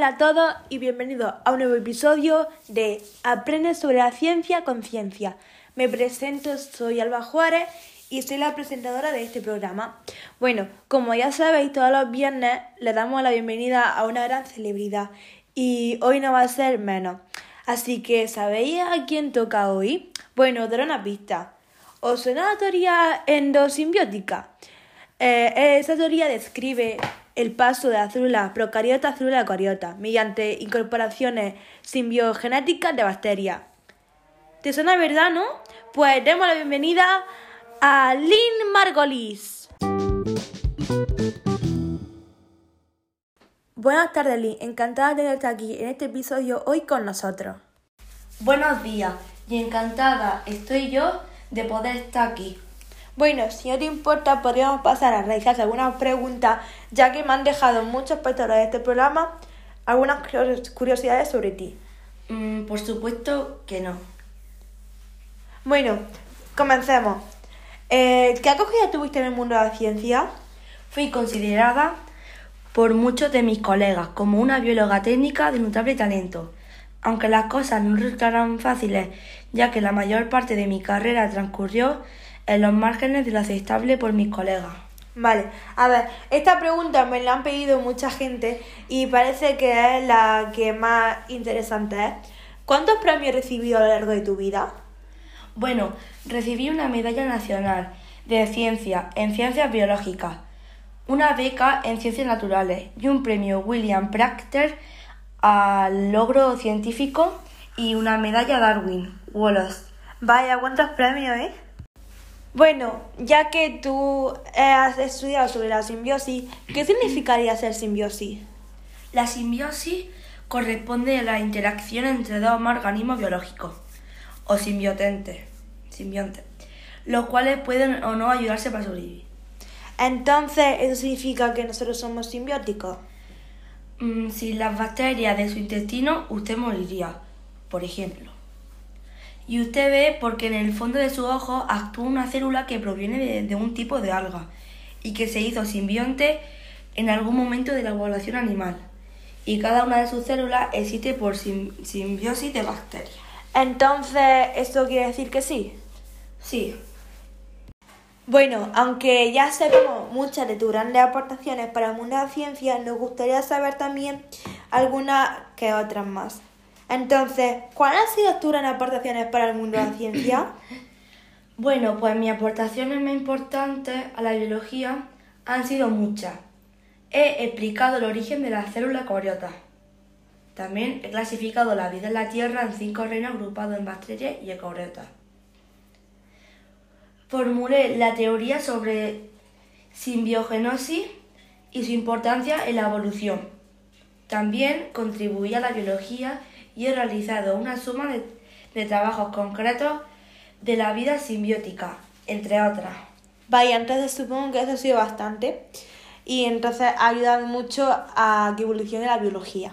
Hola a todos y bienvenidos a un nuevo episodio de Aprende sobre la ciencia con ciencia. Me presento, soy Alba Juárez y soy la presentadora de este programa. Bueno, como ya sabéis, todos los viernes le damos la bienvenida a una gran celebridad y hoy no va a ser menos. Así que, ¿sabéis a quién toca hoy? Bueno, daré una pista. ¿Os suena la teoría endosimbiótica? Eh, esa teoría describe el paso de la célula procariota a célula eucariota mediante incorporaciones simbiogenéticas de bacterias. ¿Te suena verdad, no? Pues demos la bienvenida a Lynn Margolis. Buenas tardes, Lynn. Encantada de tenerte aquí en este episodio hoy con nosotros. Buenos días y encantada estoy yo de poder estar aquí. Bueno, si no te importa, podríamos pasar a realizar algunas preguntas, ya que me han dejado muchos espectadores de este programa algunas curiosidades sobre ti. Mm, por supuesto que no. Bueno, comencemos. Eh, ¿Qué acogida tuviste en el mundo de la ciencia? Fui considerada por muchos de mis colegas como una bióloga técnica de notable talento. Aunque las cosas no resultaron fáciles, ya que la mayor parte de mi carrera transcurrió en los márgenes de lo aceptable por mis colegas. Vale, a ver, esta pregunta me la han pedido mucha gente y parece que es la que más interesante es. ¿Cuántos premios has recibido a lo largo de tu vida? Bueno, recibí una medalla nacional de ciencia en ciencias biológicas, una beca en ciencias naturales y un premio William Procter al logro científico y una medalla Darwin Wallace. Vaya, ¿cuántos premios, eh? Bueno, ya que tú has estudiado sobre la simbiosis, ¿qué significaría ser simbiosis? La simbiosis corresponde a la interacción entre dos organismos biológicos o simbiotantes, simbiontes, los cuales pueden o no ayudarse para sobrevivir. Entonces, ¿eso significa que nosotros somos simbióticos? Mm, si las bacterias de su intestino, usted moriría, por ejemplo. Y usted ve porque en el fondo de su ojo actúa una célula que proviene de, un tipo de alga y que se hizo simbionte en algún momento de la evolución animal. Y cada una de sus células existe por simbiosis de bacterias. Entonces, ¿esto quiere decir que sí? Sí. Bueno, aunque ya sabemos muchas de tus grandes aportaciones para el mundo de la ciencia, nos gustaría saber también algunas que otras más. Entonces, ¿cuáles han sido tus grandes aportaciones para el mundo de la ciencia? Bueno, pues mis aportaciones más importantes a la biología han sido muchas. He explicado el origen de las células eucariotas. También he clasificado la vida en la Tierra en cinco reinos agrupados en bacterias y eucariotas. Formulé la teoría sobre simbiogenosis y su importancia en la evolución. También contribuí a la biología y he realizado una suma de, trabajos concretos de la vida simbiótica, entre otras. Vaya, entonces supongo que eso ha sido bastante y entonces ha ayudado mucho a que evolucione la biología,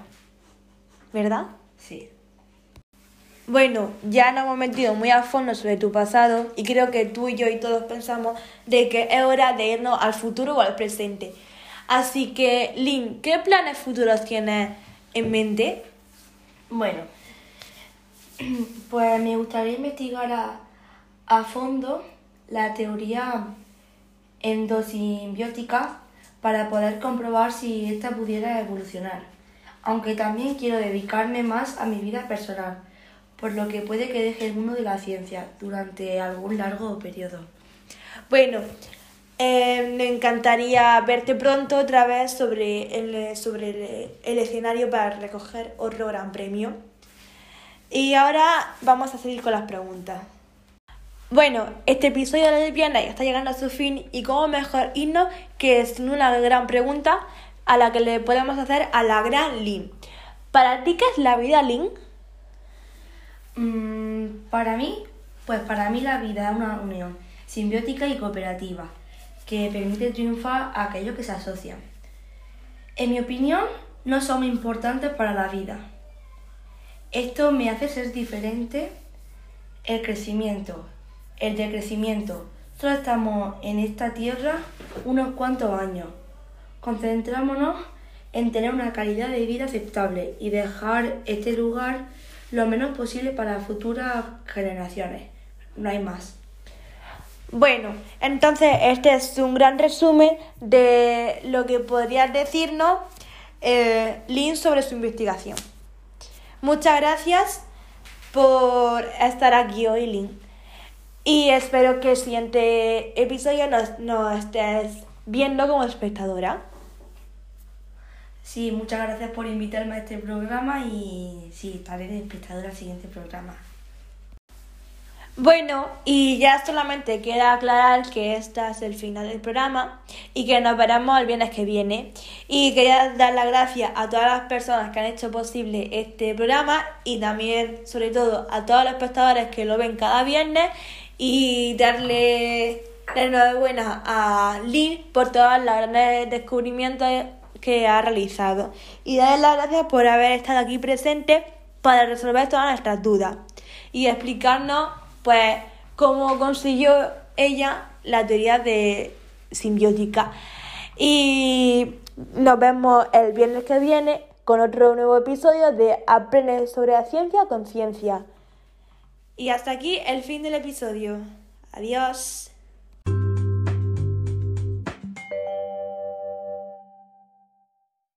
¿verdad? Sí. Bueno, ya nos hemos metido muy a fondo sobre tu pasado y creo que tú y yo y todos pensamos de que es hora de irnos al futuro o al presente. Así que, Lynn, ¿qué planes futuros tienes en mente? Bueno, pues me gustaría investigar a, fondo la teoría endosimbiótica para poder comprobar si ésta pudiera evolucionar. Aunque también quiero dedicarme más a mi vida personal, por lo que puede que deje el mundo de la ciencia durante algún largo periodo. Bueno, eh, me encantaría verte pronto otra vez sobre, el, sobre el, escenario para recoger otro gran premio. Y ahora vamos a seguir con las preguntas. Bueno, este episodio de la lesbiana ya está llegando a su fin y cómo mejor irnos que es una gran pregunta a la que le podemos hacer a la gran Lynn. ¿Para ti qué es la vida, Lynn? Mm, para mí, pues para mí la vida es una unión simbiótica y cooperativa que permite triunfar a aquellos que se asocian. En mi opinión, no son importantes para la vida. Esto me hace ser diferente el crecimiento, el decrecimiento. Solo estamos en esta tierra unos cuantos años. Concentrémonos en tener una calidad de vida aceptable y dejar este lugar lo menos posible para futuras generaciones. No hay más. Bueno, entonces este es un gran resumen de lo que podría decirnos eh, Lynn sobre su investigación. Muchas gracias por estar aquí hoy, Lynn. Y espero que el siguiente episodio nos, estés viendo como espectadora. Sí, muchas gracias por invitarme a este programa y sí, estaré de espectadora al siguiente programa. Bueno, y ya solamente queda aclarar que este es el final del programa y que nos veremos el viernes que viene. Y quería dar las gracias a todas las personas que han hecho posible este programa y también, sobre todo, a todos los espectadores que lo ven cada viernes y darle la enhorabuena a Lynn por todos los grandes descubrimientos que ha realizado y darle las gracias por haber estado aquí presente para resolver todas nuestras dudas y explicarnos pues cómo consiguió ella la teoría de simbiótica. Y nos vemos el viernes que viene con otro nuevo episodio de Aprende sobre la ciencia con ciencia. Y hasta aquí el fin del episodio. Adiós.